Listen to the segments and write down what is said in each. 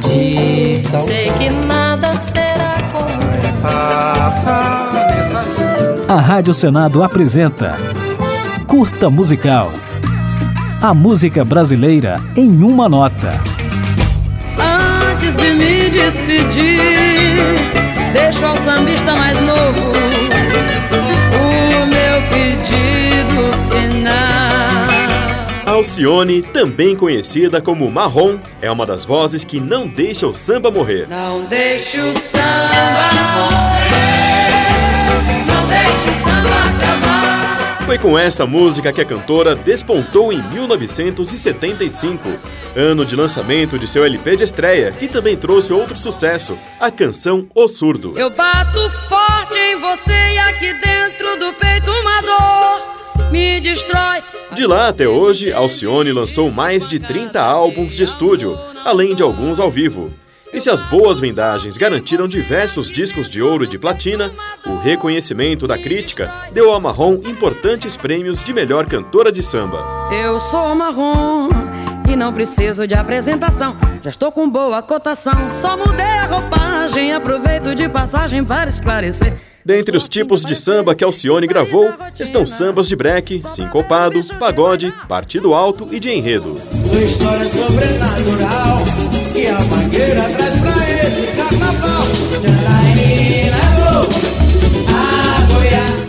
de. Sei que nada será como Passa nessa A Rádio Senado apresenta Curta Musical. A música brasileira em uma nota. Antes de me despedir, deixo ao sambista mais novo Alcione, também conhecida como Marrom, é uma das vozes que não deixa o samba morrer. Não deixe o samba morrer, não deixe o samba acabar. Foi com essa música que a cantora despontou em 1975, ano de lançamento de seu LP de estreia, que também trouxe outro sucesso, a canção O Surdo. Eu bato forte em você e aqui dentro do peito uma dor me destrói. De lá até hoje, Alcione lançou mais de 30 álbuns de estúdio, além de alguns ao vivo. E se as boas vendagens garantiram diversos discos de ouro e de platina, o reconhecimento da crítica deu a Marrom importantes prêmios de melhor cantora de samba. Eu sou marrom e não preciso de apresentação. Já estou com boa cotação, só mudei a roupagem. Aproveito de passagem para esclarecer. Dentre os tipos de samba que Alcione gravou, estão sambas de breque, sincopado, pagode, partido alto e de enredo. Uma história sobrenatural que a mangueira traz pra esse carnaval.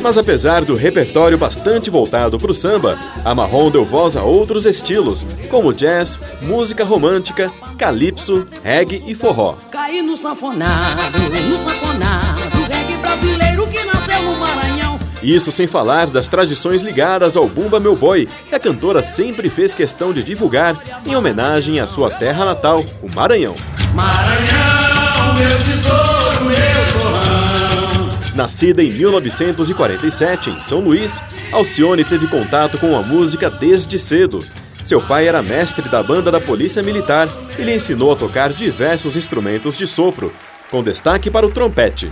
Mas apesar do repertório bastante voltado para o samba, a Marrom deu voz a outros estilos, como jazz, música romântica, calypso, reggae e forró. Caí no sanfonado, no sanfonado, brasileiro que nasceu no Maranhão. Isso sem falar das tradições ligadas ao Bumba Meu Boi, que a cantora sempre fez questão de divulgar em homenagem à sua terra natal, o Maranhão. Maranhão, meu tesouro, meu torrão. Nascida em 1947 em São Luís, Alcione teve contato com a música desde cedo. Seu pai era mestre da banda da Polícia Militar e lhe ensinou a tocar diversos instrumentos de sopro, com destaque para o trompete.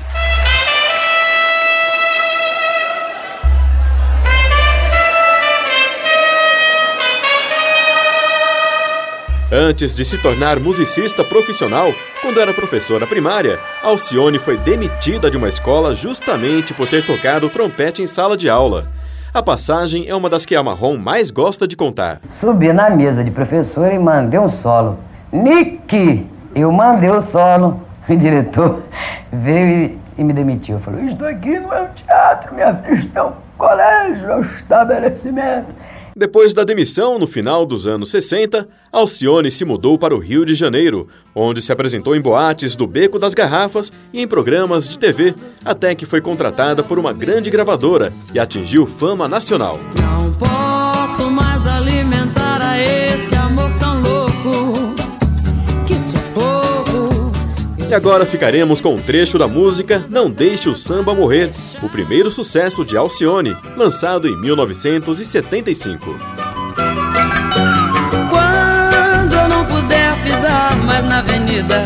Antes de se tornar musicista profissional, quando era professora primária, Alcione foi demitida de uma escola justamente por ter tocado trompete em sala de aula. A passagem é uma das que a Marrom mais gosta de contar. Subi na mesa de professor e mandei um solo. Nick! Eu mandei o solo. O diretor veio e, me demitiu. Falou: Isso aqui não é um teatro, minha filha, isso é um colégio, é um estabelecimento. Depois da demissão, no final dos anos 60, Alcione se mudou para o Rio de Janeiro, onde se apresentou em boates do Beco das Garrafas e em programas de TV, até que foi contratada por uma grande gravadora e atingiu fama nacional. Não posso mais alimentar a esse amor tão E agora ficaremos com um trecho da música Não Deixe o Samba Morrer, o primeiro sucesso de Alcione, lançado em 1975. Quando eu não puder pisar mais na avenida.